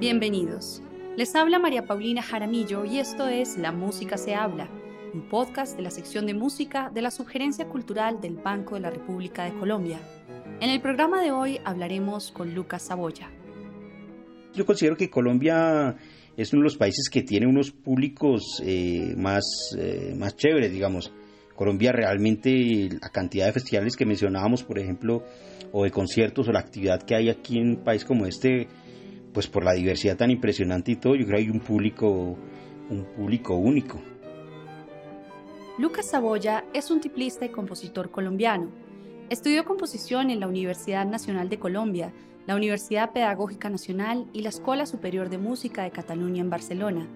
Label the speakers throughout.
Speaker 1: Bienvenidos. Les habla María Paulina Jaramillo y esto es La Música se habla, un podcast de la sección de música de la Sugerencia Cultural del Banco de la República de Colombia. En el programa de hoy hablaremos con Lucas Saboya.
Speaker 2: Yo considero que Colombia es uno de los países que tiene unos públicos eh, más, eh, más chéveres, digamos. Colombia realmente, la cantidad de festivales que mencionábamos, por ejemplo, o de conciertos o la actividad que hay aquí en un país como este, pues por la diversidad tan impresionante y todo, yo creo que hay un público, un público único.
Speaker 1: Lucas Saboya es un tiplista y compositor colombiano. Estudió composición en la Universidad Nacional de Colombia, la Universidad Pedagógica Nacional y la Escuela Superior de Música de Cataluña en Barcelona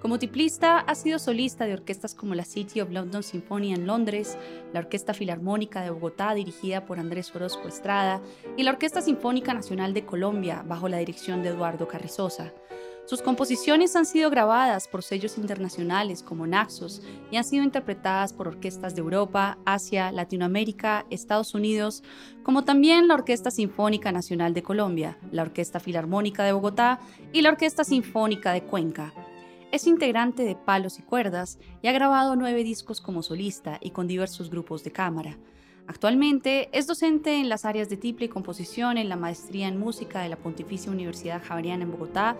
Speaker 1: como tiplista, ha sido solista de orquestas como la City of London Symphony en Londres, la Orquesta Filarmónica de Bogotá, dirigida por Andrés Orozco Estrada, y la Orquesta Sinfónica Nacional de Colombia, bajo la dirección de Eduardo Carrizosa. Sus composiciones han sido grabadas por sellos internacionales como Naxos y han sido interpretadas por orquestas de Europa, Asia, Latinoamérica, Estados Unidos, como también la Orquesta Sinfónica Nacional de Colombia, la Orquesta Filarmónica de Bogotá y la Orquesta Sinfónica de Cuenca. Es integrante de Palos y Cuerdas y ha grabado nueve discos como solista y con diversos grupos de cámara. Actualmente es docente en las áreas de tiple y composición en la maestría en música de la Pontificia Universidad Javeriana en Bogotá,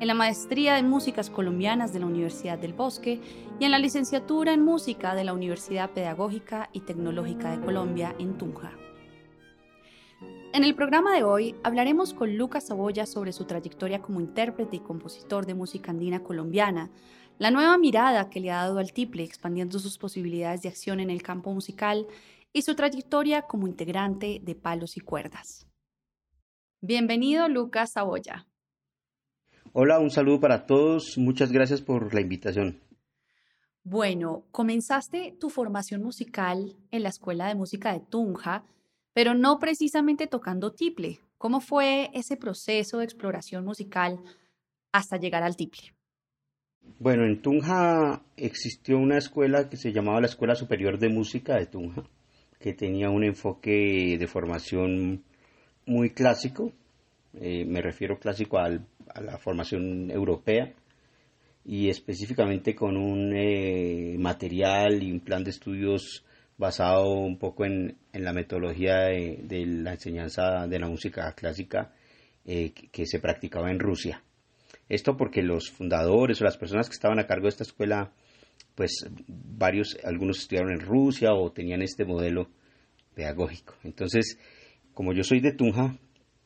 Speaker 1: en la maestría en músicas colombianas de la Universidad del Bosque y en la licenciatura en música de la Universidad Pedagógica y Tecnológica de Colombia en Tunja. En el programa de hoy hablaremos con Lucas Saboya sobre su trayectoria como intérprete y compositor de música andina colombiana, la nueva mirada que le ha dado al tiple expandiendo sus posibilidades de acción en el campo musical y su trayectoria como integrante de Palos y Cuerdas. Bienvenido Lucas Saboya.
Speaker 2: Hola, un saludo para todos. Muchas gracias por la invitación.
Speaker 1: Bueno, comenzaste tu formación musical en la Escuela de Música de Tunja, pero no precisamente tocando tiple. ¿Cómo fue ese proceso de exploración musical hasta llegar al tiple?
Speaker 2: Bueno, en Tunja existió una escuela que se llamaba la Escuela Superior de Música de Tunja, que tenía un enfoque de formación muy clásico, eh, me refiero clásico a la formación europea, y específicamente con un eh, material y un plan de estudios basado un poco en, la metodología de, la enseñanza de la música clásica eh, que, se practicaba en Rusia. Esto porque los fundadores o las personas que estaban a cargo de esta escuela, pues varios, algunos estudiaron en Rusia o tenían este modelo pedagógico. Entonces, como yo soy de Tunja,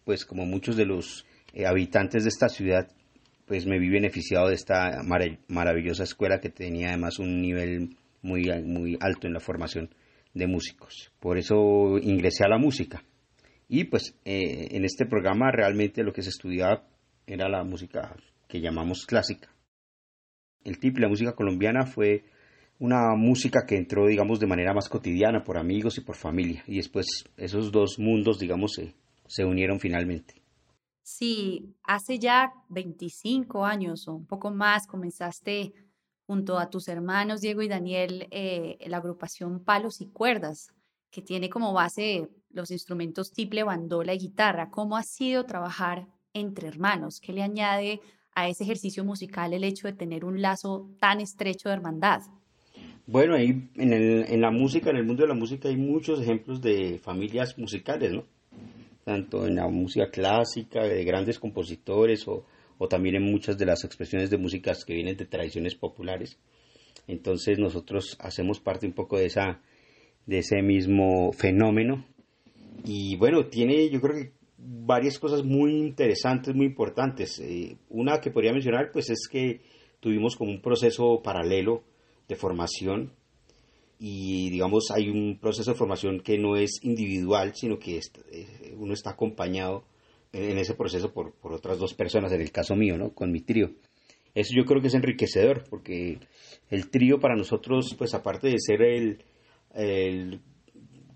Speaker 2: pues como muchos de los eh, habitantes de esta ciudad, pues me vi beneficiado de esta maravillosa escuela que tenía además un nivel muy, muy alto en la formación de músicos. Por eso ingresé a la música. Y pues eh, en este programa realmente lo que se estudiaba era la música que llamamos clásica. El tipo de la música colombiana fue una música que entró, digamos, de manera más cotidiana por amigos y por familia. Y después esos dos mundos, digamos, se, se unieron finalmente.
Speaker 1: Sí, hace ya 25 años o un poco más comenzaste junto a tus hermanos Diego y Daniel eh, la agrupación Palos y Cuerdas, que tiene como base los instrumentos tiple, bandola y guitarra. ¿Cómo ha sido trabajar entre hermanos? ¿Qué le añade a ese ejercicio musical el hecho de tener un lazo tan estrecho de hermandad?
Speaker 2: Bueno, ahí en, en la música, en el mundo de la música hay muchos ejemplos de familias musicales, ¿no? Tanto en la música clásica, de grandes compositores o o también en muchas de las expresiones de músicas que vienen de tradiciones populares. Entonces nosotros hacemos parte un poco de, esa, de ese mismo fenómeno. Y bueno, tiene yo creo que varias cosas muy interesantes, muy importantes. Eh, una que podría mencionar pues es que tuvimos como un proceso paralelo de formación y digamos hay un proceso de formación que no es individual, sino que eh, uno está acompañado en ese proceso por, por otras dos personas, en el caso mío, ¿no? Con mi trío. Eso yo creo que es enriquecedor, porque el trío para nosotros, pues aparte de ser el, el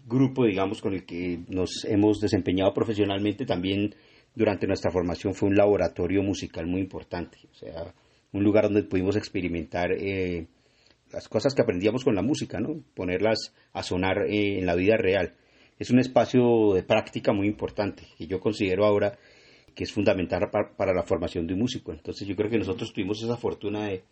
Speaker 2: grupo, digamos, con el que nos hemos desempeñado profesionalmente, también durante nuestra formación fue un laboratorio musical muy importante, o sea, un lugar donde pudimos experimentar eh, las cosas que aprendíamos con la música, ¿no? Ponerlas a sonar eh, en la vida real es un espacio de práctica muy importante que yo considero ahora que es fundamental para, la formación de un músico. Entonces yo creo que nosotros tuvimos esa fortuna de,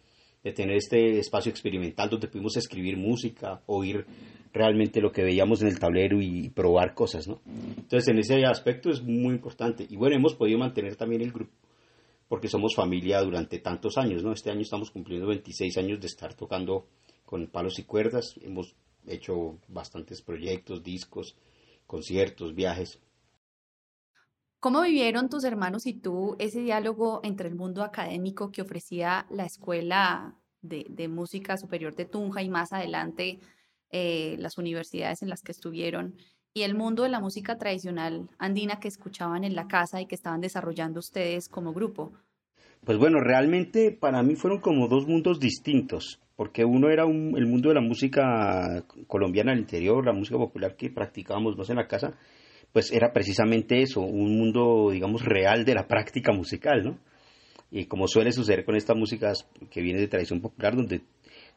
Speaker 2: de tener este espacio experimental donde pudimos escribir música, oír realmente lo que veíamos en el tablero y probar cosas, ¿no? Entonces, en ese aspecto es muy importante. Y bueno, hemos podido mantener también el grupo porque somos familia durante tantos años, ¿no? Este año estamos cumpliendo 26 años de estar tocando con palos y cuerdas. Hemos hecho bastantes proyectos, discos, conciertos, viajes.
Speaker 1: ¿Cómo vivieron tus hermanos y tú ese diálogo entre el mundo académico que ofrecía la Escuela de, de Música Superior de Tunja y más adelante eh, las universidades en las que estuvieron y el mundo de la música tradicional andina que escuchaban en la casa y que estaban desarrollando ustedes como grupo?
Speaker 2: Pues bueno, realmente para mí fueron como dos mundos distintos, porque uno era el mundo de la música colombiana al interior, la música popular que practicábamos más en la casa, pues era precisamente eso, un mundo, digamos, real de la práctica musical, ¿no? Y como suele suceder con estas músicas que vienen de tradición popular, donde,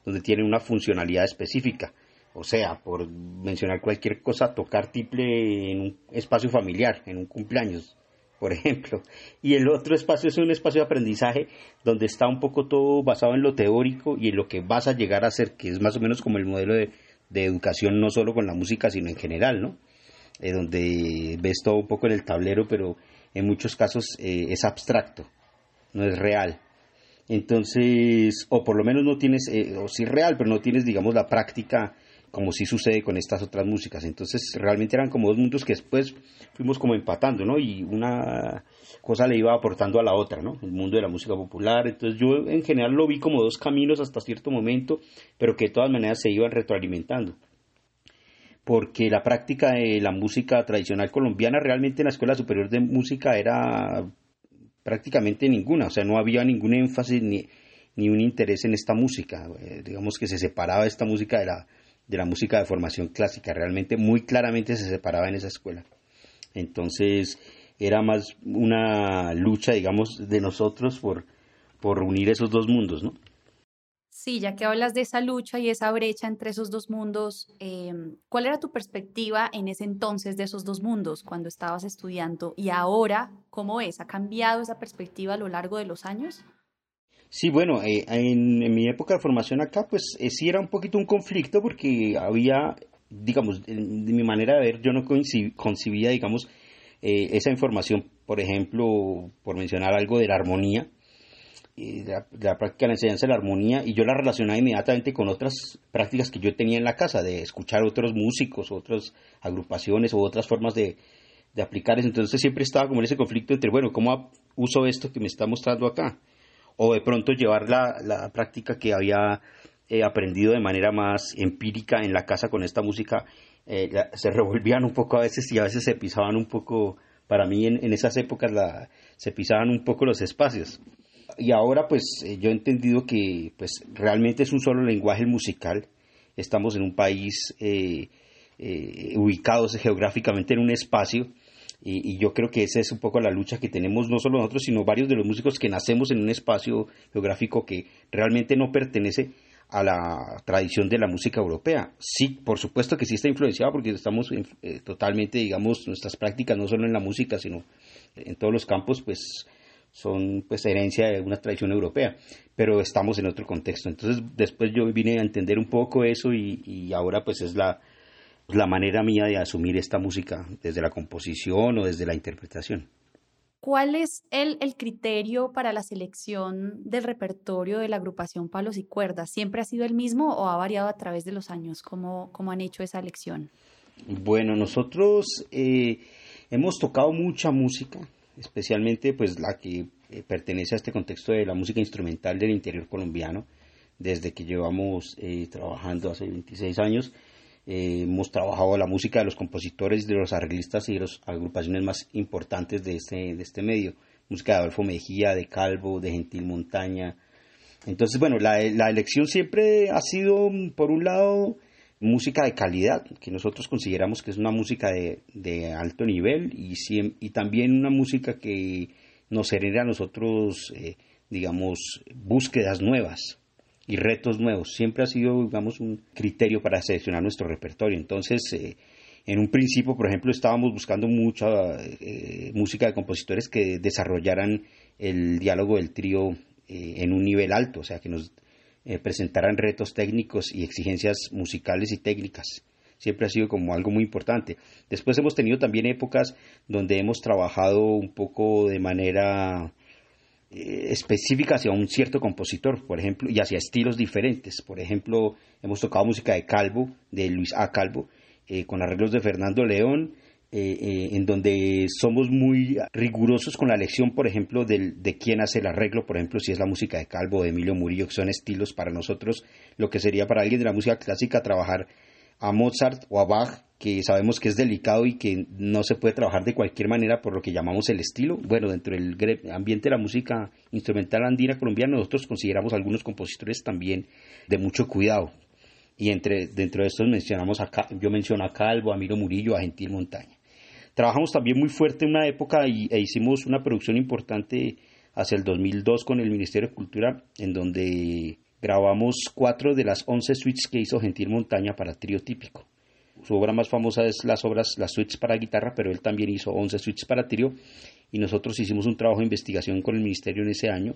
Speaker 2: donde tienen una funcionalidad específica. O sea, por mencionar cualquier cosa, tocar tiple en un espacio familiar, en un cumpleaños, por ejemplo. Y el otro espacio es un espacio de aprendizaje donde está un poco todo basado en lo teórico y en lo que vas a llegar a ser, que es más o menos como el modelo de, educación, no solo con la música, sino en general, ¿no? Eh, donde ves todo un poco en el tablero, pero en muchos casos eh, es abstracto, no es real. Entonces, o por lo menos no tienes, eh, o sí real, pero no tienes, digamos, la práctica como sí sucede con estas otras músicas. Entonces realmente eran como dos mundos que después fuimos como empatando, ¿no? Y una cosa le iba aportando a la otra, ¿no? El mundo de la música popular. Entonces yo en general lo vi como dos caminos hasta cierto momento, pero que de todas maneras se iban retroalimentando. Porque la práctica de la música tradicional colombiana realmente en la Escuela Superior de Música era prácticamente ninguna, o sea, no había ningún énfasis ni, ni un interés en esta música. Eh, digamos que se separaba esta música de la, de la música de formación clásica. Realmente muy claramente se separaba en esa escuela. Entonces era más una lucha, digamos, de nosotros por, por unir esos dos mundos, ¿no?
Speaker 1: Sí, ya que hablas de esa lucha y esa brecha entre esos dos mundos, em, ¿cuál era tu perspectiva en ese entonces de esos dos mundos cuando estabas estudiando? Y ahora, ¿cómo es? ¿Ha cambiado esa perspectiva a lo largo de los años?
Speaker 2: Sí, bueno, eh, en, mi época de formación acá, pues eh, sí era un poquito un conflicto porque había, digamos, de, mi manera de ver, yo no concibía, digamos, eh, esa información, por ejemplo, por mencionar algo de la armonía, la, de la, práctica de la enseñanza de la armonía, y yo la relacionaba inmediatamente con otras prácticas que yo tenía en la casa, de escuchar otros músicos, otras agrupaciones o otras formas de, de aplicar eso. Entonces siempre estaba como en ese conflicto entre, bueno, ¿cómo uso esto que me está mostrando acá? O de pronto llevar la, la práctica que había eh, aprendido de manera más empírica en la casa con esta música, eh, se revolvían un poco a veces y a veces se pisaban un poco, para mí en, esas épocas la, se pisaban un poco los espacios. Y ahora pues eh, yo he entendido que pues realmente es un solo lenguaje musical, estamos en un país ubicados geográficamente en un espacio, y, yo creo que esa es un poco la lucha que tenemos no solo nosotros, sino varios de los músicos que nacemos en un espacio geográfico que realmente no pertenece a la tradición de la música europea. Sí, por supuesto que sí está influenciado porque estamos eh, totalmente, digamos, nuestras prácticas no solo en la música, sino en todos los campos, pues son pues herencia de una tradición europea, pero estamos en otro contexto. Entonces después yo vine a entender un poco eso y, y ahora pues es la, la manera mía de asumir esta música desde la composición o desde la interpretación.
Speaker 1: ¿Cuál es el, el, criterio para la selección del repertorio de la agrupación Palos y Cuerdas? ¿Siempre ha sido el mismo o ha variado a través de los años? ¿Cómo, cómo han hecho esa elección?
Speaker 2: Bueno, nosotros eh, hemos tocado mucha música, especialmente pues la que eh, pertenece a este contexto de la música instrumental del interior colombiano, desde que llevamos eh, trabajando hace 26 años. Eh, hemos trabajado la música de los compositores, de los arreglistas y de las agrupaciones más importantes de este, de este medio. Música de Adolfo Mejía, de Calvo, de Gentil Montaña. Entonces, bueno, la, la elección siempre ha sido, por un lado, música de calidad, que nosotros consideramos que es una música de, de alto nivel y, y también una música que nos genera a nosotros, eh, digamos, búsquedas nuevas y retos nuevos. Siempre ha sido, digamos, un criterio para seleccionar nuestro repertorio. Entonces, eh, En un principio, por ejemplo, estábamos buscando mucha eh, música de compositores que desarrollaran el diálogo del trío eh, en un nivel alto, o sea, que nos eh, presentaran retos técnicos y exigencias musicales y técnicas. Siempre ha sido como algo muy importante. Después hemos tenido también épocas donde hemos trabajado un poco de manera específica hacia un cierto compositor, por ejemplo, y hacia estilos diferentes. Por ejemplo, hemos tocado música de Calvo, de Luis A. Calvo, eh, con arreglos de Fernando León, eh, eh, en donde somos muy rigurosos con la elección, por ejemplo, de quién hace el arreglo, por ejemplo, si es la música de Calvo o de Emilio Murillo, que son estilos para nosotros, lo que sería para alguien de la música clásica trabajar a Mozart o a Bach, que sabemos que es delicado y que no se puede trabajar de cualquier manera por lo que llamamos el estilo. Bueno, dentro del ambiente de la música instrumental andina colombiana, nosotros consideramos algunos compositores también de mucho cuidado, y entre, dentro de estos mencionamos acá, yo menciono a Calvo, a Miro Murillo, a Gentil Montaña. Trabajamos también muy fuerte en una época y, e hicimos una producción importante hacia el 2002 con el Ministerio de Cultura, en donde grabamos cuatro de las once suites que hizo Gentil Montaña para trío típico. Su obra más famosa es las obras, las suites para guitarra, pero él también hizo once suites para trío y nosotros hicimos un trabajo de investigación con el Ministerio en ese año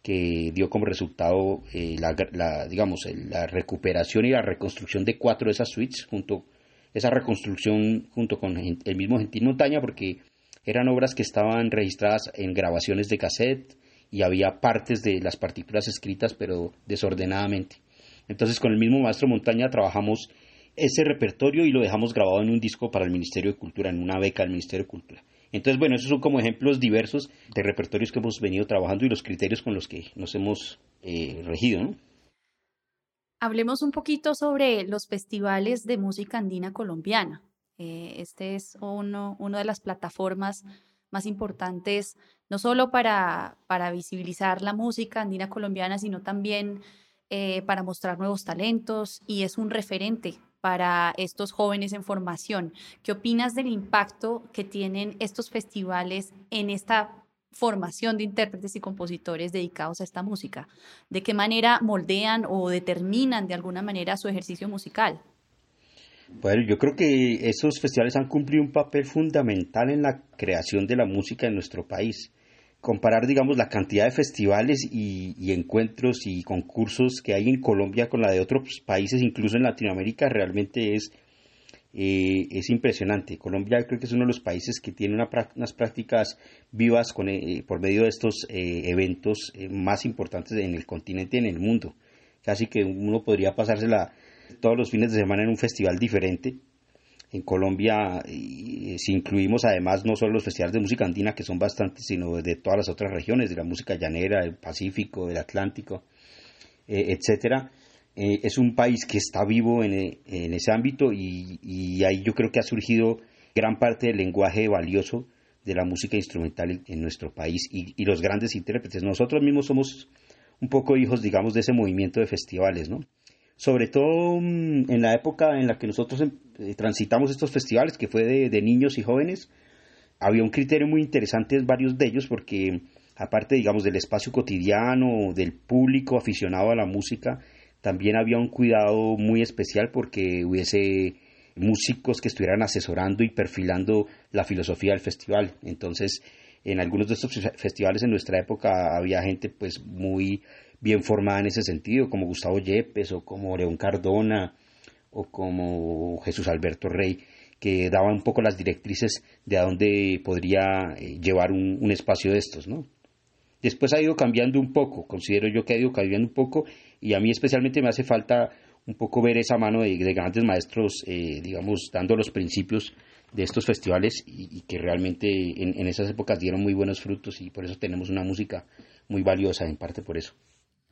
Speaker 2: que dio como resultado eh, la, digamos, la recuperación y la reconstrucción de cuatro de esas suites, junto, esa reconstrucción junto con el mismo Gentil Montaña, porque eran obras que estaban registradas en grabaciones de cassette y había partes de las partituras escritas, pero desordenadamente. Entonces, con el mismo maestro Montaña trabajamos ese repertorio y lo dejamos grabado en un disco para el Ministerio de Cultura, en una beca del Ministerio de Cultura. Entonces, bueno, esos son como ejemplos diversos de repertorios que hemos venido trabajando y los criterios con los que nos hemos eh, regido.
Speaker 1: Hablemos un poquito sobre los festivales de música andina colombiana. Eh, este es uno, una de las plataformas más importantes, no solo para, para visibilizar la música andina colombiana, sino también eh, para mostrar nuevos talentos y es un referente para estos jóvenes en formación. ¿Qué opinas del impacto que tienen estos festivales en esta formación de intérpretes y compositores dedicados a esta música? ¿De qué manera moldean o determinan de alguna manera su ejercicio musical?
Speaker 2: Bueno, yo creo que esos festivales han cumplido un papel fundamental en la creación de la música en nuestro país comparar, digamos, la cantidad de festivales y, encuentros y concursos que hay en Colombia con la de otros países, incluso en Latinoamérica, realmente es, eh, es impresionante. Colombia creo que es uno de los países que tiene unas prácticas vivas con, eh, por medio de estos eh, eventos más importantes en el continente y en el mundo. Casi que uno podría pasársela todos los fines de semana en un festival diferente en Colombia, si incluimos además no solo los festivales de música andina, que son bastantes, sino de todas las otras regiones, de la música llanera, del Pacífico, del Atlántico, eh, etcétera, eh, es un país que está vivo en, ese ámbito y, ahí yo creo que ha surgido gran parte del lenguaje valioso de la música instrumental en, nuestro país y los grandes intérpretes. Nosotros mismos somos un poco hijos, digamos, de ese movimiento de festivales, ¿no? Sobre todo mm, en la época en la que nosotros em, eh, transitamos estos festivales, que fue de, niños y jóvenes, había un criterio muy interesante en varios de ellos, porque aparte, digamos, del espacio cotidiano, del público aficionado a la música, también había un cuidado muy especial porque hubiese músicos que estuvieran asesorando y perfilando la filosofía del festival. Entonces, en algunos de estos festivales en nuestra época había gente pues muy bien formada en ese sentido, como Gustavo Yepes o como León Cardona o como Jesús Alberto Rey, que daban un poco las directrices de a dónde podría eh, llevar un, espacio de estos, ¿no? Después ha ido cambiando un poco, considero yo que ha ido cambiando un poco y a mí especialmente me hace falta un poco ver esa mano de, grandes maestros, eh, digamos, dando los principios de estos festivales y, que realmente en, en, esas épocas dieron muy buenos frutos y por eso tenemos una música muy valiosa, en parte por eso.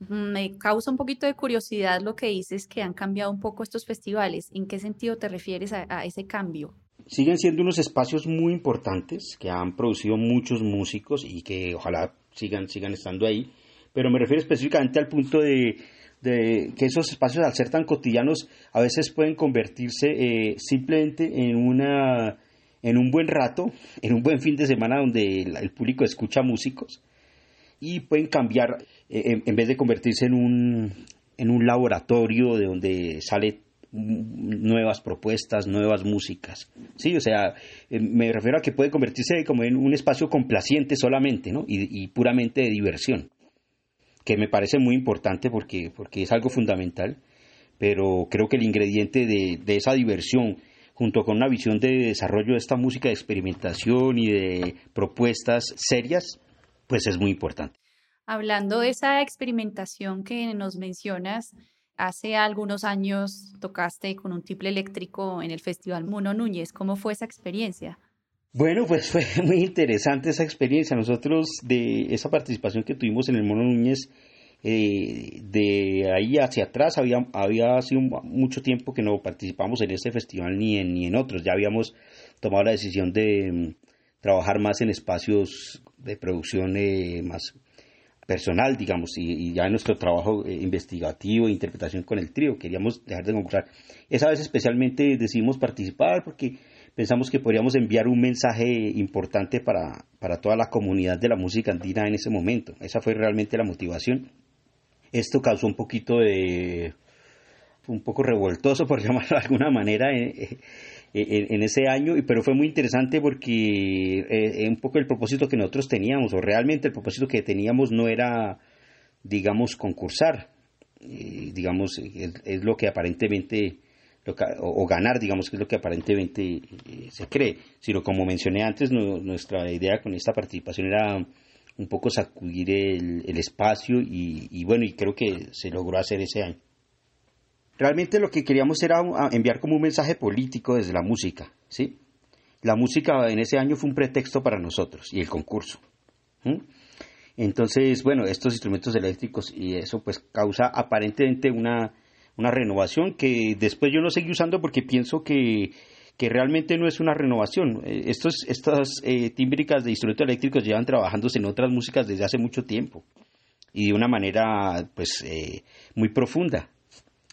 Speaker 1: Me causa un poquito de curiosidad lo que dices que han cambiado un poco estos festivales. ¿En qué sentido te refieres a, ese cambio?
Speaker 2: Siguen siendo unos espacios muy importantes que han producido muchos músicos y que ojalá sigan, sigan estando ahí, pero me refiero específicamente al punto de, que esos espacios al ser tan cotidianos a veces pueden convertirse eh, simplemente en una en un buen rato, en un buen fin de semana donde el público escucha músicos y pueden cambiar, eh, en, vez de convertirse en un, en un laboratorio de donde sale nuevas propuestas, nuevas músicas. Sí, o sea, eh, me refiero a que puede convertirse como en un espacio complaciente solamente, ¿no? Y, puramente de diversión, que me parece muy importante porque, porque es algo fundamental, pero creo que el ingrediente de, de esa diversión, junto con una visión de desarrollo de esta música de experimentación y de propuestas serias, pues es muy importante.
Speaker 1: Hablando de esa experimentación que nos mencionas, hace algunos años tocaste con un triple eléctrico en el Festival Mono Núñez. ¿Cómo fue esa experiencia?
Speaker 2: Bueno, pues fue muy interesante esa experiencia. Nosotros de esa participación que tuvimos en el Mono Núñez, eh, de ahí hacia atrás había, había sido mucho tiempo que no participamos en este festival ni en, ni en otros. Ya habíamos tomado la decisión de trabajar más en espacios de producción eh, más personal, digamos, y, ya en nuestro trabajo eh, investigativo e interpretación con el trío. Queríamos dejar de concursar. Esa vez especialmente decidimos participar porque pensamos que podríamos enviar un mensaje importante para, para toda la comunidad de la música andina en ese momento. Esa fue realmente la motivación. Esto causó un poquito de... un poco revoltoso, por llamarlo de alguna manera, eh, en, ese año, pero fue muy interesante porque eh, un poco el propósito que nosotros teníamos, o realmente el propósito que teníamos no era, digamos, concursar, digamos, es, lo que aparentemente, o, ganar, digamos, que es lo que aparentemente eh, se cree, sino como mencioné antes, nuestra idea con esta participación era un poco sacudir el, espacio y bueno, y creo que se logró hacer ese año. Realmente lo que queríamos era enviar como un mensaje político desde la música, ¿sí? La música en ese año fue un pretexto para nosotros y el concurso. Entonces, bueno, estos instrumentos eléctricos y eso pues causa aparentemente una, una renovación que después yo no seguí usando porque pienso que, que realmente no es una renovación. Eh, estos, estas eh, tímbricas de instrumentos eléctricos llevan trabajándose en otras músicas desde hace mucho tiempo y de una manera pues eh, muy profunda.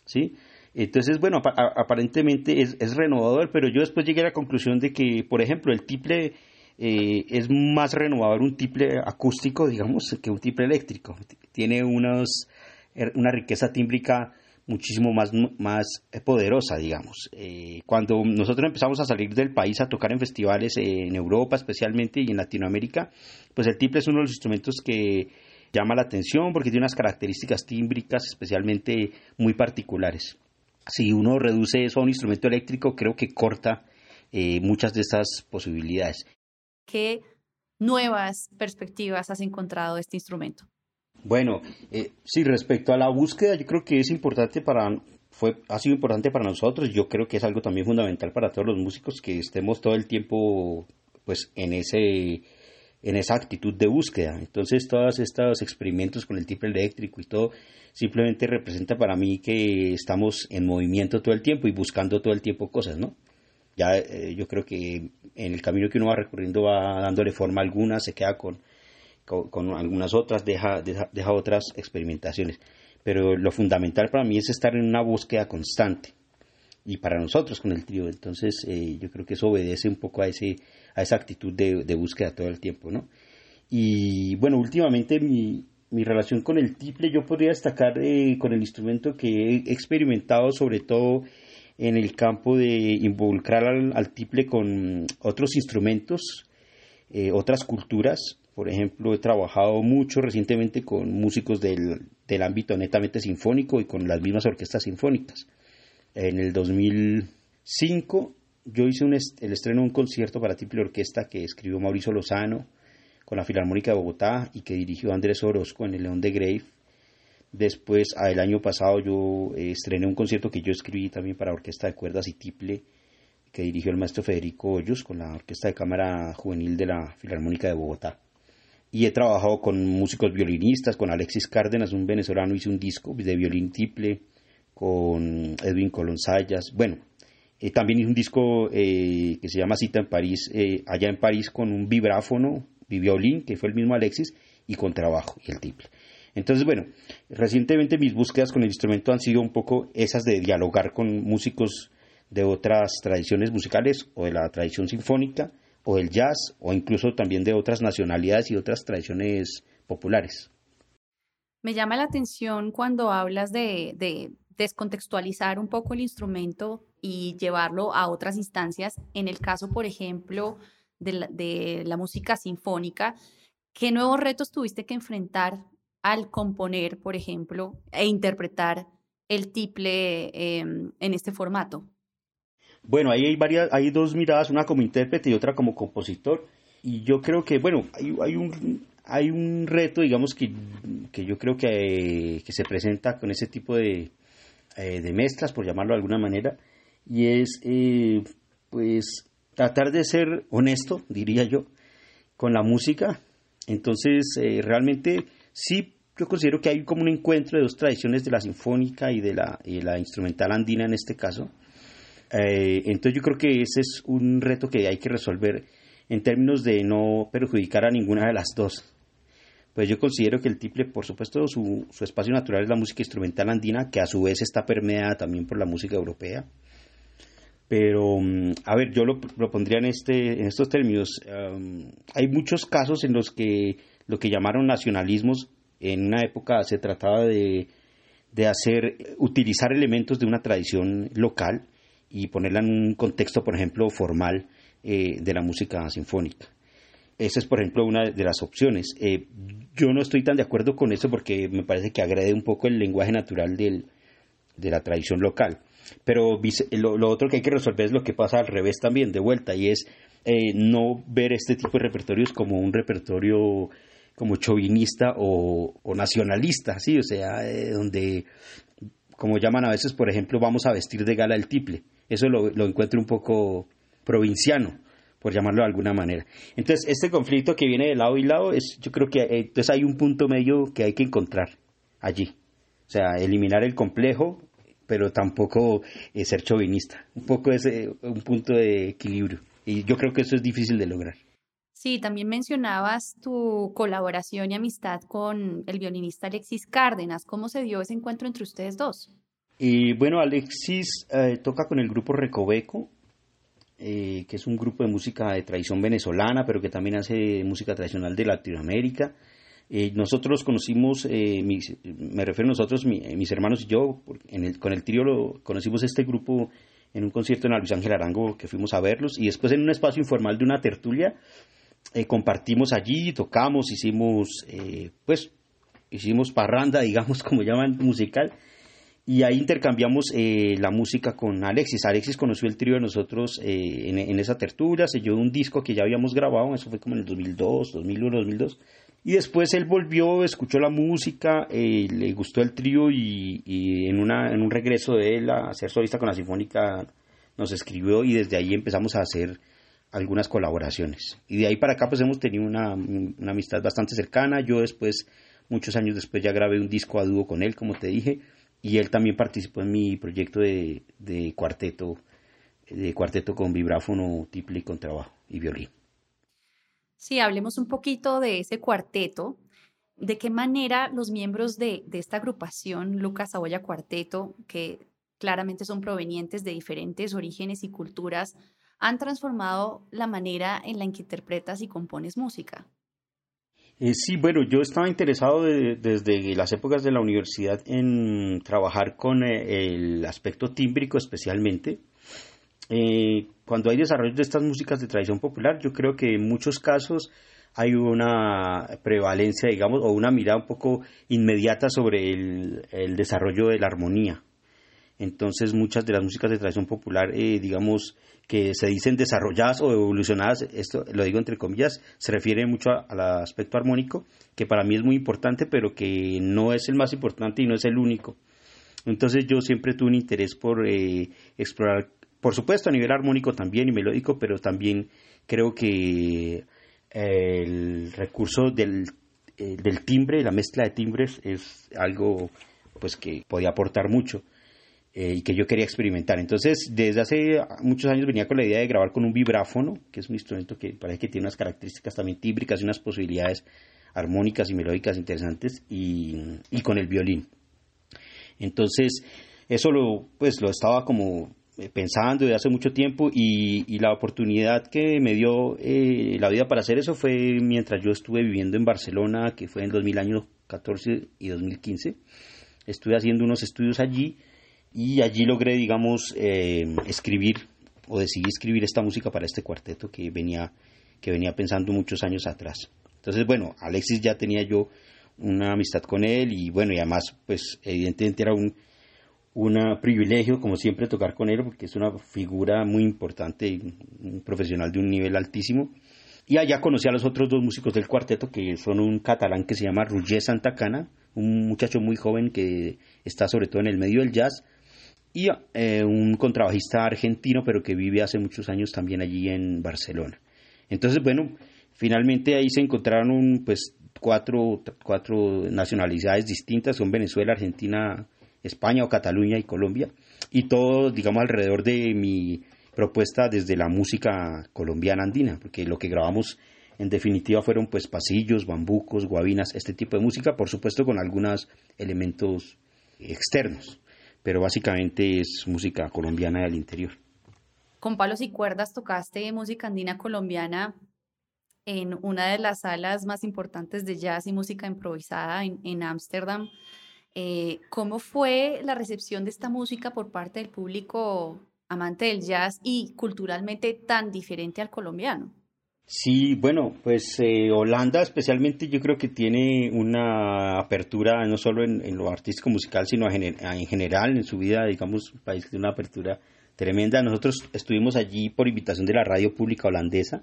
Speaker 2: ¿Sí? Entonces, bueno, aparentemente es, renovador, pero yo después llegué a la conclusión de que, por ejemplo, el tiple eh, es más renovador un tiple acústico, digamos, que un tiple eléctrico. Tiene unos, er, una riqueza tímbrica muchísimo más, más poderosa, digamos. Eh, cuando nosotros empezamos a salir del país a tocar en festivales en Europa especialmente y en Latinoamérica, pues el tiple es uno de los instrumentos que llama la atención porque tiene unas características tímbricas especialmente muy particulares. Si uno reduce eso a un instrumento eléctrico, creo que corta eh, muchas de esas posibilidades.
Speaker 1: ¿Qué nuevas perspectivas has encontrado de este instrumento?
Speaker 2: Bueno, eh, sí, respecto a la búsqueda, yo creo que es importante para, fue, ha sido importante para nosotros, yo creo que es algo también fundamental para todos los músicos que estemos todo el tiempo pues en ese en esa actitud de búsqueda. Entonces, todos estos experimentos con el tipo eléctrico y todo, simplemente representa para mí que estamos en movimiento todo el tiempo y buscando todo el tiempo cosas, ¿no? Ya eh, yo creo que en el camino que uno va recorriendo va dándole forma a algunas, se queda con, con, algunas otras, deja, deja, otras experimentaciones. Pero lo fundamental para mí es estar en una búsqueda constante y para nosotros con el trío. Entonces, eh, yo creo que eso obedece un poco a ese a esa actitud de, búsqueda todo el tiempo, ¿no? Y bueno, últimamente mi, relación con el tiple, yo podría destacar eh, con el instrumento que he experimentado sobre todo en el campo de involucrar al, tiple con otros instrumentos, eh, otras culturas. Por ejemplo, he trabajado mucho recientemente con músicos del, del ámbito netamente sinfónico y con las mismas orquestas sinfónicas. En el 2005 yo hice el estreno de un concierto para triple orquesta que escribió Mauricio Lozano con la Filarmónica de Bogotá y que dirigió Andrés Orozco en el León de Grave. Después, el año pasado, yo eh, estrené un concierto que yo escribí también para orquesta de cuerdas y tiple que dirigió el maestro Federico Hoyos con la Orquesta de Cámara Juvenil de la Filarmónica de Bogotá. Y he trabajado con músicos violinistas, con Alexis Cárdenas, un venezolano, hice un disco de violín tiple, con Edwin Colón Sayas. Bueno, eh, también hizo un disco eh, que se llama Cita en París, eh, allá en París con un vibráfono, violín, que fue el mismo Alexis, y con trabajo y el tiple. Entonces, bueno, recientemente mis búsquedas con el instrumento han sido un poco esas de dialogar con músicos de otras tradiciones musicales o de la tradición sinfónica o del jazz o incluso también de otras nacionalidades y otras tradiciones populares.
Speaker 1: Me llama la atención cuando hablas de descontextualizar un poco el instrumento y llevarlo a otras instancias. En el caso, por ejemplo, de la, música sinfónica, ¿qué nuevos retos tuviste que enfrentar al componer, por ejemplo, e interpretar el tiple em, en este formato?
Speaker 2: Bueno, ahí hay varias, hay dos miradas, una como intérprete y otra como compositor. Y yo creo que, bueno, hay, hay un, hay un reto, digamos, que, que yo creo que, que, se presenta con ese tipo de, eh, de mezclas, por llamarlo de alguna manera, y es, eh, pues, tratar de ser honesto, diría yo, con la música. Entonces, eh, realmente sí, yo considero que hay como un encuentro de dos tradiciones de la sinfónica y de la, y la instrumental andina en este caso. Eh, entonces yo creo que ese es un reto que hay que resolver en términos de no perjudicar a ninguna de las dos. Pues yo considero que el tiple, por supuesto, su, su espacio natural es la música instrumental andina, que a su vez está permeada también por la música europea. Pero, mm, a ver, yo lo, pondría en, este, en estos términos. hay muchos casos en los que lo que llamaron nacionalismos en una época se trataba de, hacer, utilizar elementos de una tradición local y ponerla en un contexto, por ejemplo, formal eh, de la música sinfónica. Esa es, por ejemplo, una de las opciones. Eh, yo no estoy tan de acuerdo con eso porque me parece que agrede un poco el lenguaje natural de la tradición local. Pero lo, otro que hay que resolver es lo que pasa al revés también, de vuelta, y es eh, no ver este tipo de repertorios como un repertorio como chauvinista o, nacionalista, ¿sí? O sea, eh, donde, como llaman a veces, por ejemplo, vamos a vestir de gala el tiple. Eso lo, lo encuentro un poco provinciano, por llamarlo de alguna manera. Entonces, este conflicto que viene de lado y lado, es, yo creo que eh, entonces hay un punto medio que hay que encontrar allí. O sea, eliminar el complejo pero tampoco eh, ser chauvinista. Un poco es un punto de equilibrio. Y yo creo que eso es difícil de lograr.
Speaker 1: Sí, también mencionabas tu colaboración y amistad con el violinista Alexis Cárdenas. ¿Cómo se dio ese encuentro entre ustedes dos?
Speaker 2: Y bueno, Alexis eh, toca con el grupo Recoveco, eh, que es un grupo de música de tradición venezolana, pero que también hace música tradicional de Latinoamérica. Eh, nosotros conocimos, eh, me refiero a nosotros, mis hermanos y yo, con el trío conocimos este grupo en un concierto en Luis Ángel Arango que fuimos a verlos y después en un espacio informal de una tertulia eh, compartimos allí, tocamos, hicimos, pues, hicimos parranda, digamos, como llaman, musical y ahí intercambiamos la música con Alexis. Alexis conoció el trío de nosotros en, en, esa tertulia, selló un disco que ya habíamos grabado, eso fue como en el 2002, 2001, 2002 y después él volvió, escuchó la música, eh, le gustó el trío y, en, una, en un regreso de él a ser solista con la Sinfónica nos escribió y desde ahí empezamos a hacer algunas colaboraciones. Y de ahí para acá pues hemos tenido una, una amistad bastante cercana. Yo después, muchos años después ya grabé un disco a dúo con él, como te dije, y él también participó en mi proyecto de, de cuarteto, de cuarteto con vibráfono, tiple y contrabajo y violín.
Speaker 1: Sí, hablemos un poquito de ese cuarteto. ¿De qué manera los miembros de, esta agrupación, Lucas Saboya Cuarteto, que claramente son provenientes de diferentes orígenes y culturas, han transformado la manera en la que interpretas y compones música?
Speaker 2: Eh, sí, bueno, yo estaba interesado desde las épocas de la universidad en trabajar con eh, el aspecto tímbrico especialmente. Eh, cuando hay desarrollo de estas músicas de tradición popular, yo creo que en muchos casos hay una prevalencia, digamos, o una mirada un poco inmediata sobre el, desarrollo de la armonía. Entonces, muchas de las músicas de tradición popular, eh, digamos, que se dicen desarrolladas o evolucionadas, esto lo digo entre comillas, se refiere mucho al aspecto armónico, que para mí es muy importante, pero que no es el más importante y no es el único. Entonces yo siempre tuve un interés por eh, explorar por supuesto a nivel armónico también y melódico, pero también creo que el recurso del, eh, del timbre, la mezcla de timbres es algo pues que podía aportar mucho eh, y que yo quería experimentar. Entonces, desde hace muchos años venía con la idea de grabar con un vibráfono, que es un instrumento que parece que tiene unas características también tímbricas y unas posibilidades armónicas y melódicas interesantes, y, y con el violín. Entonces, eso lo, pues, lo estaba como eh, pensando desde hace mucho tiempo y, la oportunidad que me dio eh, la vida para hacer eso fue mientras yo estuve viviendo en Barcelona, que fue en 2014 y 2015. Estuve haciendo unos estudios allí y allí logré, digamos, eh, escribir o decidí escribir esta música para este cuarteto que venía, que venía pensando muchos años atrás. Entonces, bueno, Alexis ya tenía yo una amistad con él y bueno, y además, pues evidentemente era un, un privilegio, como siempre, tocar con él porque es una figura muy importante, un profesional de un nivel altísimo. Y allá conocí a los otros dos músicos del cuarteto, que son un catalán que se llama Roger Santacana, un muchacho muy joven que está sobre todo en el medio del jazz, y eh, un contrabajista argentino, pero que vive hace muchos años también allí en Barcelona. Entonces, bueno, finalmente ahí se encontraron pues cuatro, cuatro nacionalidades distintas, son Venezuela, Argentina, España o Cataluña y Colombia, y todo, digamos, alrededor de mi propuesta desde la música colombiana andina, porque lo que grabamos en definitiva fueron pues pasillos, bambucos, guabinas, este tipo de música, por supuesto con algunos elementos externos pero básicamente es música colombiana del interior.
Speaker 1: Con palos y cuerdas tocaste música andina colombiana en una de las salas más importantes de jazz y música improvisada en Ámsterdam. Eh, ¿Cómo fue la recepción de esta música por parte del público amante del jazz y culturalmente tan diferente al colombiano?
Speaker 2: Sí, bueno, pues eh, Holanda especialmente yo creo que tiene una apertura no solo en, lo artístico musical, sino en, general en su vida, digamos, un país que tiene una apertura tremenda. Nosotros estuvimos allí por invitación de la radio pública holandesa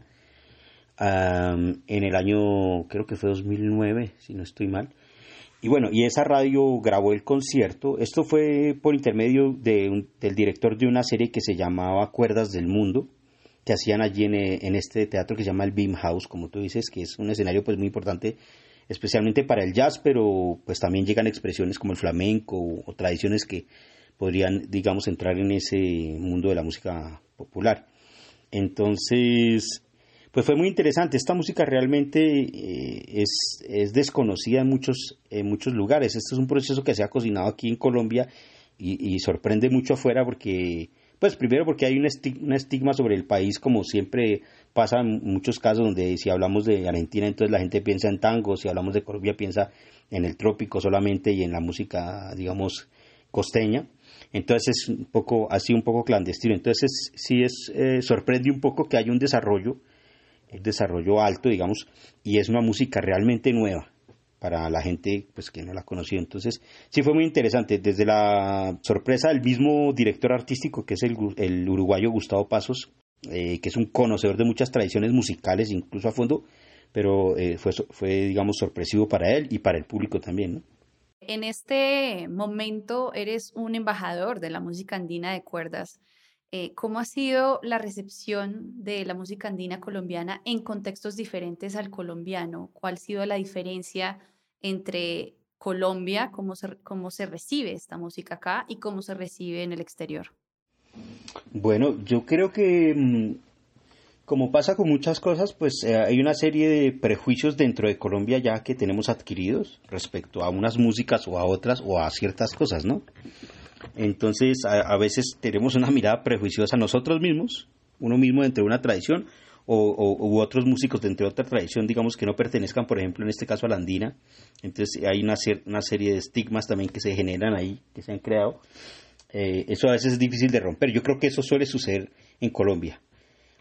Speaker 2: en el año, creo que fue 2009, si no estoy mal. Y bueno, y esa radio grabó el concierto. Esto fue por intermedio de del director de una serie que se llamaba Cuerdas del Mundo que hacían allí eh, en, este teatro que se llama el Beam House, como tú dices, que es un escenario pues muy importante especialmente para el jazz, pero pues también llegan expresiones como el flamenco o, tradiciones que podrían, digamos, entrar en ese mundo de la música popular. Entonces, pues fue muy interesante. Esta música realmente eh, es, es, desconocida en muchos, en muchos lugares. Este es un proceso que se ha cocinado aquí en Colombia y, sorprende mucho afuera porque pues primero porque hay un estigma, sobre el país, como siempre pasa en muchos casos donde si hablamos de Argentina, entonces la gente piensa en tango, si hablamos de Colombia piensa en el trópico solamente y en la música, digamos, costeña. Entonces es un poco, así un poco clandestino. Entonces sí es, eh, sorprende un poco que haya un desarrollo, desarrollo alto, digamos, y es una música realmente nueva para la gente pues que no la conocía. Entonces, sí fue muy interesante. Desde la sorpresa del mismo director artístico, que es el, uruguayo Gustavo Pasos, eh, que es un conocedor de muchas tradiciones musicales, incluso a fondo, pero eh, fue, fue, digamos, sorpresivo para él y para el público también.
Speaker 1: En este momento eres un embajador de la música andina de cuerdas. Eh, ¿Cómo ha sido la recepción de la música andina colombiana en contextos diferentes al colombiano? ¿Cuál ha sido la diferencia entre Colombia, cómo se, cómo se recibe esta música acá y cómo se recibe en el exterior?
Speaker 2: Bueno, yo creo que mm, como pasa con muchas cosas, pues eh, hay una serie de prejuicios dentro de Colombia ya que tenemos adquiridos respecto a unas músicas o a otras o a ciertas cosas, ¿no? Entonces, a, veces tenemos una mirada prejuiciosa nosotros mismos, uno mismo dentro de una tradición, o, otros músicos dentro de otra tradición, digamos, que no pertenezcan, por ejemplo, en este caso a la andina. Entonces, hay una, una serie de estigmas también que se generan ahí, que se han creado. Eh, eso a veces es difícil de romper. Yo creo que eso suele suceder en Colombia.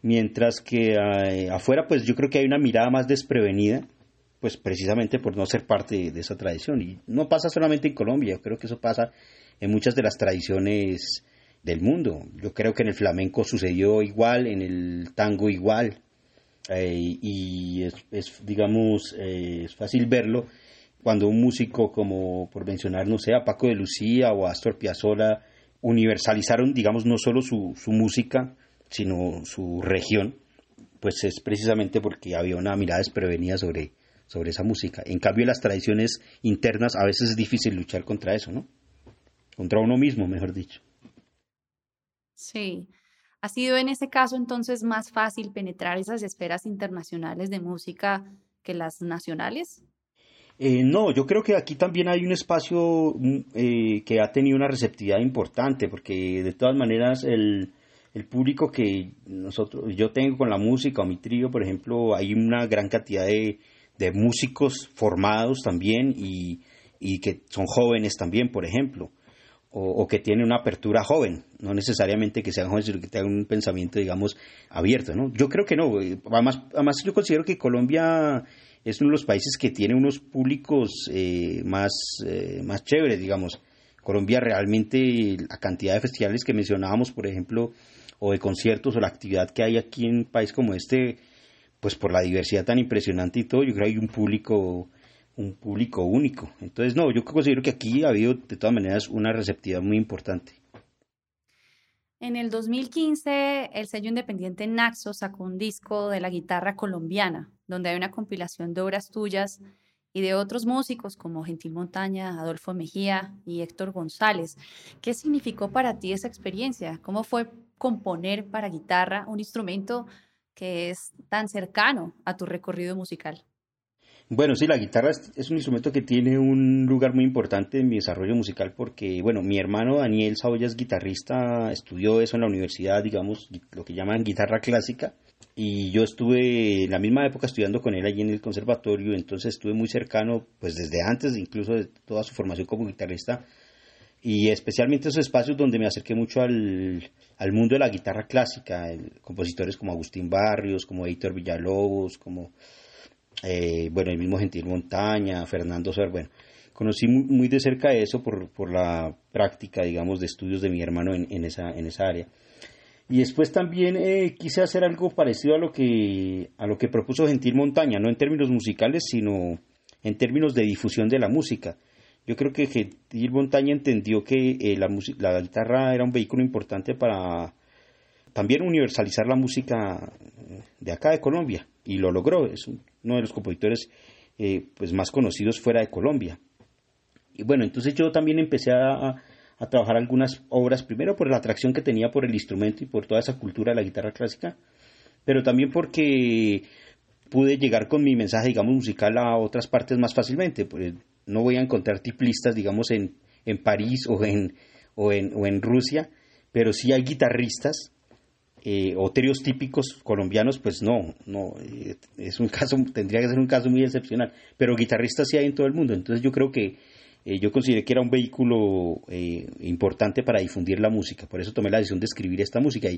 Speaker 2: Mientras que eh, afuera, pues yo creo que hay una mirada más desprevenida, pues precisamente por no ser parte de esa tradición. Y no pasa solamente en Colombia, yo creo que eso pasa en muchas de las tradiciones del mundo. Yo creo que en el flamenco sucedió igual, en el tango igual, eh, y es, digamos, eh, es fácil verlo cuando un músico como, por mencionar, no sé, a Paco de Lucía o a Astor Piazzolla universalizaron, digamos, no solo su, su música, sino su región, pues es precisamente porque había una mirada desprevenida sobre, sobre esa música. En cambio, las tradiciones internas a veces es difícil luchar contra eso, ¿no? Contra uno mismo, mejor dicho.
Speaker 1: Sí. ¿Ha sido en ese caso entonces más fácil penetrar esas esferas internacionales de música que las nacionales?
Speaker 2: Eh, no, yo creo que aquí también hay un espacio mm, eh, que ha tenido una receptividad importante, porque de todas maneras el, el, público que nosotros, yo tengo con la música o mi trío, por ejemplo, hay una gran cantidad de, de músicos formados también y, y que son jóvenes también, por ejemplo o, que tiene una apertura joven, no necesariamente que sea joven, sino que tenga un pensamiento, digamos, abierto, ¿no? Yo creo que no, además, además yo considero que Colombia es uno de los países que tiene unos públicos eh, más, eh, más chéveres, digamos. Colombia realmente, la cantidad de festivales que mencionábamos, por ejemplo, o de conciertos o la actividad que hay aquí en un país como este, pues por la diversidad tan impresionante y todo, yo creo que hay un público un público único. Entonces, no, yo considero que aquí ha habido de todas maneras una receptividad muy importante.
Speaker 1: En el 2015, el sello independiente Naxo sacó un disco de la guitarra colombiana, donde hay una compilación de obras tuyas y de otros músicos como Gentil Montaña, Adolfo Mejía y Héctor González. ¿Qué significó para ti esa experiencia? ¿Cómo fue componer para guitarra un instrumento que es tan cercano a tu recorrido musical?
Speaker 2: Bueno, sí, la guitarra es, un instrumento que tiene un lugar muy importante en mi desarrollo musical porque, bueno, mi hermano Daniel Saboya es guitarrista, estudió eso en la universidad, digamos, lo que llaman guitarra clásica, y yo estuve en la misma época estudiando con él allí en el conservatorio, entonces estuve muy cercano, pues desde antes, incluso de toda su formación como guitarrista, y especialmente esos espacios donde me acerqué mucho al, al mundo de la guitarra clásica, compositores como Agustín Barrios, como Héctor Villalobos, como eh, bueno, el mismo Gentil Montaña, Fernando Ser, bueno, conocí muy, de cerca eso por, por, la práctica, digamos, de estudios de mi hermano en, en, esa, en esa área. Y después también eh, quise hacer algo parecido a lo, que, a lo que propuso Gentil Montaña, no en términos musicales, sino en términos de difusión de la música. Yo creo que Gentil Montaña entendió que eh, la, la guitarra era un vehículo importante para también universalizar la música de acá de Colombia y lo logró. Es uno de los compositores eh, pues más conocidos fuera de Colombia. Y bueno, entonces yo también empecé a, a, trabajar algunas obras, primero por la atracción que tenía por el instrumento y por toda esa cultura de la guitarra clásica, pero también porque pude llegar con mi mensaje, digamos, musical a otras partes más fácilmente. Pues no voy a encontrar tiplistas, digamos, en, en París o en, o, en, o en Rusia, pero sí hay guitarristas eh, o típicos colombianos, pues no, no, eh, es un caso, tendría que ser un caso muy excepcional, pero guitarristas sí hay en todo el mundo, entonces yo creo que eh, yo consideré que era un vehículo eh, importante para difundir la música, por eso tomé la decisión de escribir esta música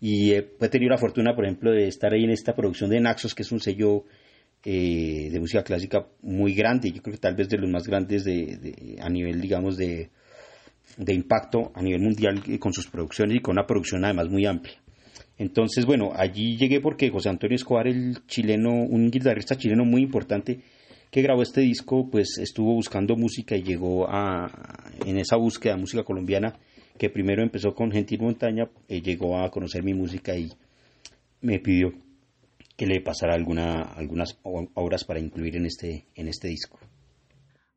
Speaker 2: y, he tenido la fortuna, por ejemplo, de estar ahí en esta producción de Naxos, que es un sello de música clásica muy grande, yo creo que tal vez de los más grandes de, a nivel, digamos, de, de impacto a nivel mundial con sus producciones y con una producción además muy amplia. Entonces, bueno, allí llegué porque José Antonio Escobar, el chileno, un guitarrista chileno muy importante que grabó este disco, pues estuvo buscando música y llegó a, en esa búsqueda de música colombiana, que primero empezó con Gentil Montaña, eh, llegó a conocer mi música y me pidió que le pasara alguna, algunas obras para incluir en este, en este disco.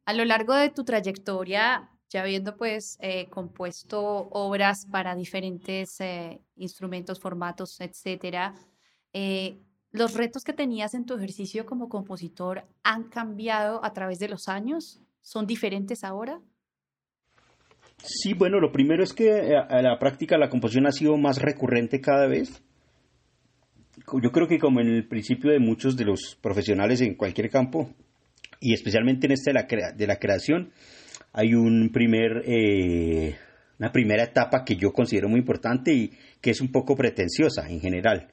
Speaker 1: A lo largo de tu trayectoria, ya habiendo pues eh, compuesto obras para diferentes eh, instrumentos, formatos, etcétera, eh, ¿los retos que tenías en tu ejercicio como compositor han cambiado a través de los años? ¿Son diferentes ahora?
Speaker 2: Sí, bueno, lo primero es que la práctica la composición ha sido más recurrente cada vez. Yo creo que como en el principio de muchos de los profesionales en cualquier campo, y especialmente en este de la, de la creación, hay un primer, eh, una primera etapa que yo considero muy importante y que es un poco pretenciosa en general.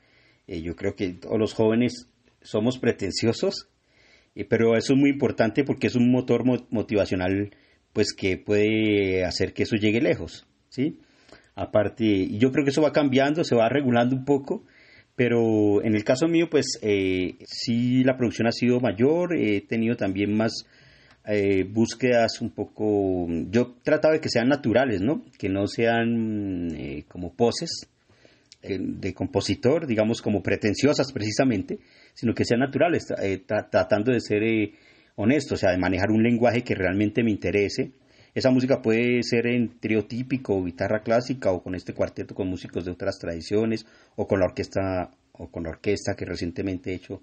Speaker 2: Eh, yo creo que todos los jóvenes somos pretenciosos, eh, pero eso es muy importante porque es un motor motivacional pues que puede hacer que eso llegue lejos, ¿sí? Aparte, y yo creo que eso va cambiando, se va regulando un poco, pero en el caso mío, pues sí la producción ha sido mayor, he tenido también más eh, búsquedas un poco, yo trataba de que sean naturales, ¿no? Que no sean eh, como poses eh, de compositor, digamos como pretenciosas precisamente, sino que sean naturales, tratando de ser honesto, o sea, de manejar un lenguaje que realmente me interese. Esa música puede ser en trío típico, guitarra clásica, o con este cuarteto con músicos de otras tradiciones, o con la orquesta, o con la orquesta que recientemente he hecho,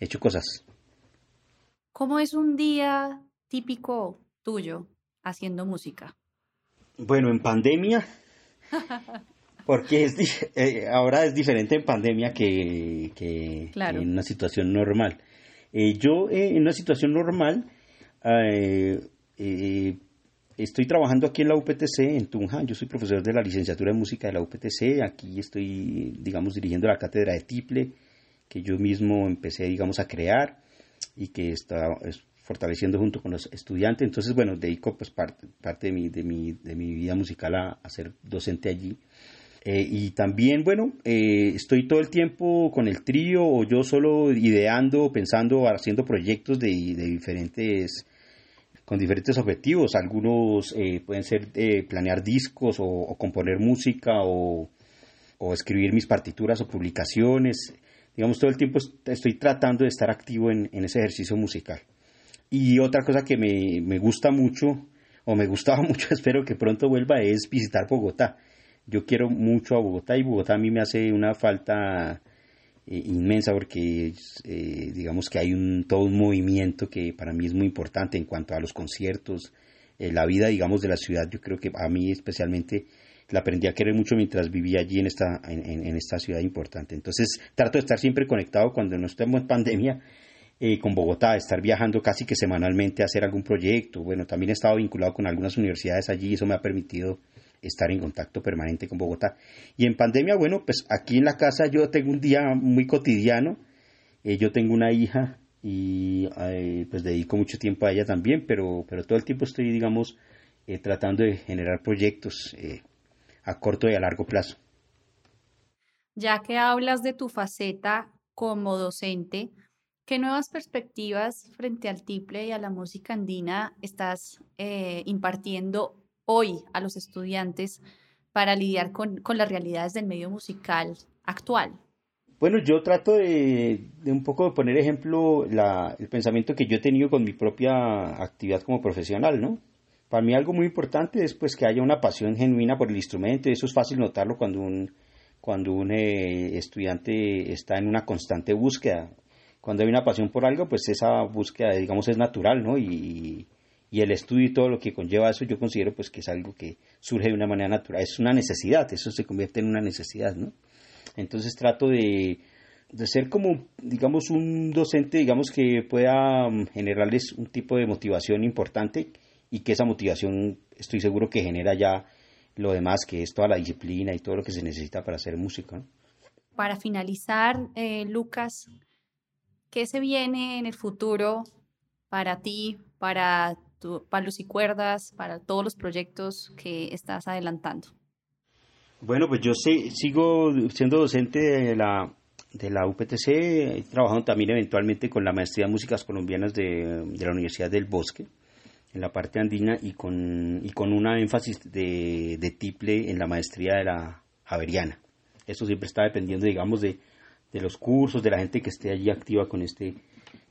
Speaker 2: he hecho cosas.
Speaker 1: ¿Cómo es un día típico tuyo haciendo música?
Speaker 2: Bueno, en pandemia, porque es, eh, ahora es diferente en pandemia que, en una situación normal. Eh, yo eh, en una situación normal estoy trabajando aquí en la UPTC, en Tunja. Yo soy profesor de la licenciatura de música de la UPTC. Aquí estoy, digamos, dirigiendo la cátedra de tiple, que yo mismo empecé, digamos, a crear y que está fortaleciendo junto con los estudiantes. Entonces, bueno, dedico pues parte, de, mi, de, mi, de mi vida musical a, ser docente allí. Eh, y también, bueno, eh, estoy todo el tiempo con el trío o yo solo ideando, pensando, haciendo proyectos de, de diferentes con diferentes objetivos. Algunos eh, pueden ser planear discos o, componer música o, escribir mis partituras o publicaciones. Digamos, todo el tiempo estoy tratando de estar activo en ese ejercicio musical. Y otra cosa que me, me gusta mucho, o me gustaba mucho, espero que pronto vuelva, es visitar Bogotá yo quiero mucho a Bogotá y Bogotá a mí me hace una falta eh, inmensa porque eh, digamos que hay un, todo un movimiento que para mí es muy importante en cuanto a los conciertos, eh, la vida digamos de la ciudad, yo creo que a mí especialmente la aprendí a querer mucho mientras vivía allí en esta, en, en esta ciudad importante. Entonces trato de estar siempre conectado cuando no estemos en pandemia con Bogotá, estar viajando casi que semanalmente a hacer algún proyecto. Bueno, también he estado vinculado con algunas universidades allí y eso me ha permitido estar en contacto permanente con Bogotá. Y en pandemia, bueno, pues aquí en la casa yo tengo un día muy cotidiano. Eh, yo tengo una hija y eh, pues dedico mucho tiempo a ella también, pero, pero todo el tiempo estoy, digamos, eh, tratando de generar proyectos a corto y a largo plazo.
Speaker 1: Ya que hablas de tu faceta como docente, ¿qué nuevas perspectivas frente al tiple y a la música andina estás impartiendo hoy a los estudiantes para lidiar con, las realidades del medio musical actual?
Speaker 2: Bueno, yo trato de, un poco de poner ejemplo el pensamiento que yo he tenido con mi propia actividad como profesional, ¿no? Para mí algo muy importante es pues que haya una pasión genuina por el instrumento, eso es fácil notarlo cuando un, cuando un eh, estudiante está en una constante búsqueda. Cuando hay una pasión por algo, pues esa búsqueda, digamos, es natural, ¿no? Y, y el estudio y todo lo que conlleva eso, yo considero pues que es algo que surge de una manera natural, es una necesidad, eso se convierte en una necesidad, ¿no? Entonces trato de, de ser como, digamos, un docente, digamos, que pueda mm, generarles un tipo de motivación importante y que esa motivación estoy seguro que genera ya lo demás, que es toda la disciplina y todo lo que se necesita para hacer música. ¿no?
Speaker 1: Para finalizar, eh, Lucas, ¿qué se viene en el futuro para ti, para palos y cuerdas, para todos los proyectos que estás adelantando?
Speaker 2: Bueno, pues yo sigo siendo docente de la, de la UPTC, trabajando también eventualmente con la maestría de músicas colombianas de, de la Universidad del Bosque, en la parte andina, y con, y con una énfasis de, de tiple en la maestría de la Javeriana. Eso siempre está dependiendo, digamos, de, de los cursos, de la gente que esté allí activa con, este,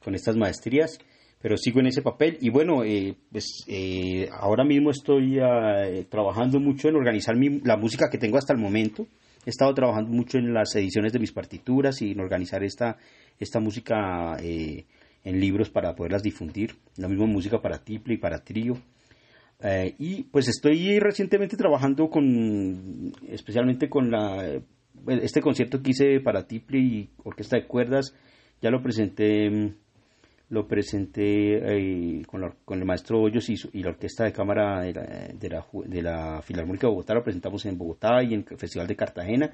Speaker 2: con estas maestrías pero sigo en ese papel y bueno, eh, pues eh, ahora mismo estoy ah, eh, trabajando mucho en organizar la música que tengo hasta el momento. He estado trabajando mucho en las ediciones de mis partituras y en organizar esta, esta música en libros para poderlas difundir. La misma música para tiple y para trío. y pues estoy recientemente trabajando con, especialmente con la, este concierto que hice para tiple y orquesta de cuerdas. Ya lo presenté mm, lo presenté eh, con, con, el maestro Hoyos y, y, la orquesta de cámara de la, de, la, de la, Filarmónica de Bogotá, lo presentamos en Bogotá y en el Festival de Cartagena.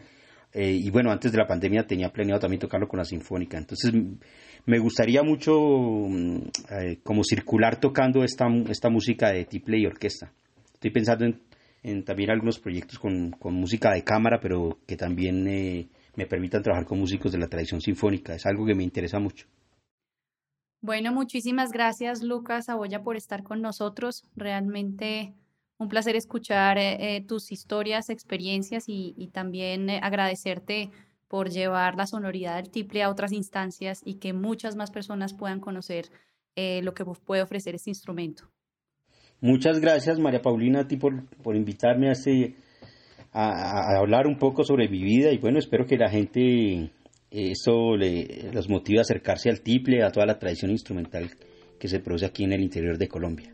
Speaker 2: Eh, y bueno, antes de la pandemia tenía planeado también tocarlo con la Sinfónica. Entonces me gustaría mucho mm, eh, como circular tocando esta, esta música de tiple y orquesta. Estoy pensando en, en también algunos proyectos con, con, música de cámara, pero que también me permitan trabajar con músicos de la tradición sinfónica. Es algo que me interesa mucho.
Speaker 1: Bueno, muchísimas gracias Lucas Aboya por estar con nosotros. Realmente un placer escuchar eh, eh, tus historias, experiencias y, también eh, agradecerte por llevar la sonoridad del tiple a otras instancias y que muchas más personas puedan conocer lo que puede ofrecer este instrumento.
Speaker 2: Muchas gracias María Paulina a ti por, por invitarme a, este, a hablar un poco sobre mi vida y bueno, espero que la gente eso le, los motiva a acercarse al tiple, a toda la tradición instrumental que se produce aquí en el interior de Colombia.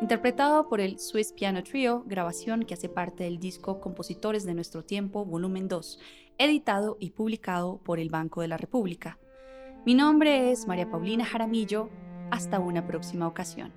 Speaker 1: interpretado por el Swiss Piano Trio, grabación que hace parte del disco Compositores de Nuestro Tiempo, volumen 2, editado y publicado por el Banco de la República. Mi nombre es María Paulina Jaramillo. Hasta una próxima ocasión.